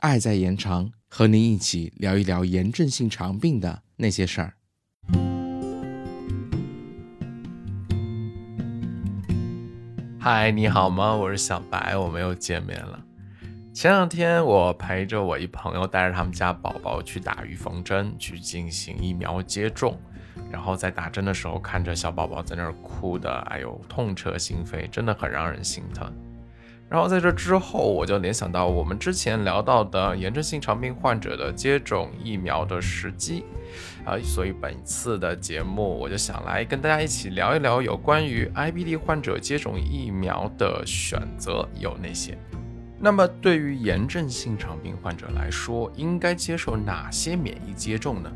爱在延长，和您一起聊一聊炎症性肠病的那些事儿。嗨，你好吗？我是小白，我们又见面了。前两天我陪着我一朋友，带着他们家宝宝去打预防针，去进行疫苗接种。然后在打针的时候，看着小宝宝在那儿哭的，哎呦，痛彻心扉，真的很让人心疼。然后在这之后，我就联想到我们之前聊到的炎症性肠病患者的接种疫苗的时机，啊，所以本次的节目我就想来跟大家一起聊一聊有关于 IBD 患者接种疫苗的选择有哪些。那么对于炎症性肠病患者来说，应该接受哪些免疫接种呢？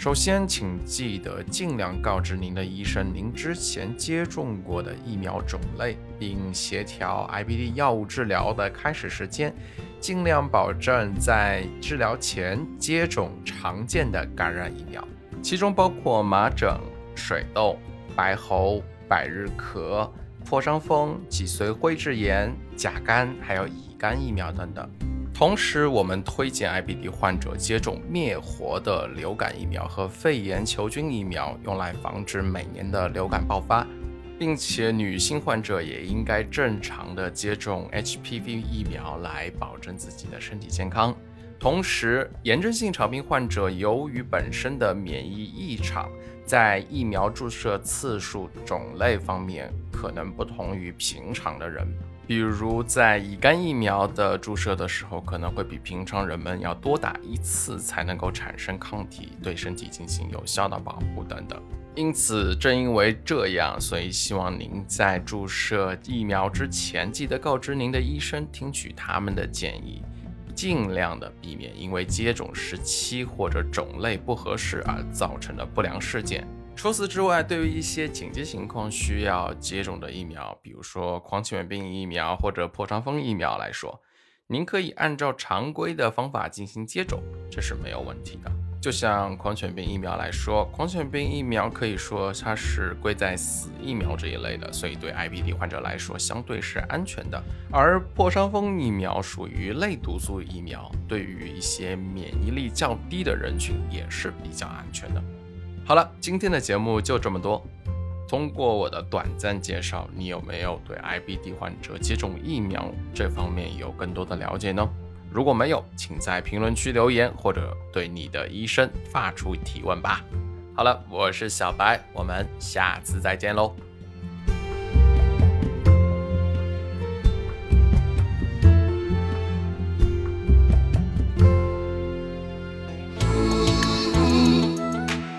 首先，请记得尽量告知您的医生您之前接种过的疫苗种类，并协调 IBD 药物治疗的开始时间，尽量保证在治疗前接种常见的感染疫苗，其中包括麻疹、水痘、白喉、百日咳、破伤风、脊髓灰质炎、甲肝，还有乙肝疫苗等等。同时，我们推荐 IBD 患者接种灭活的流感疫苗和肺炎球菌疫苗，用来防止每年的流感爆发，并且女性患者也应该正常的接种 HPV 疫苗来保证自己的身体健康。同时，炎症性肠病患者由于本身的免疫异常，在疫苗注射次数、种类方面可能不同于平常的人。比如在乙肝疫苗的注射的时候，可能会比平常人们要多打一次才能够产生抗体，对身体进行有效的保护等等。因此，正因为这样，所以希望您在注射疫苗之前，记得告知您的医生，听取他们的建议，尽量的避免因为接种时期或者种类不合适而造成的不良事件。除此之外，对于一些紧急情况需要接种的疫苗，比如说狂犬病疫苗或者破伤风疫苗来说，您可以按照常规的方法进行接种，这是没有问题的。就像狂犬病疫苗来说，狂犬病疫苗可以说它是归在死疫苗这一类的，所以对 IBD 患者来说相对是安全的。而破伤风疫苗属于类毒素疫苗，对于一些免疫力较低的人群也是比较安全的。好了，今天的节目就这么多。通过我的短暂介绍，你有没有对 IBD 患者接种疫苗这方面有更多的了解呢？如果没有，请在评论区留言，或者对你的医生发出提问吧。好了，我是小白，我们下次再见喽。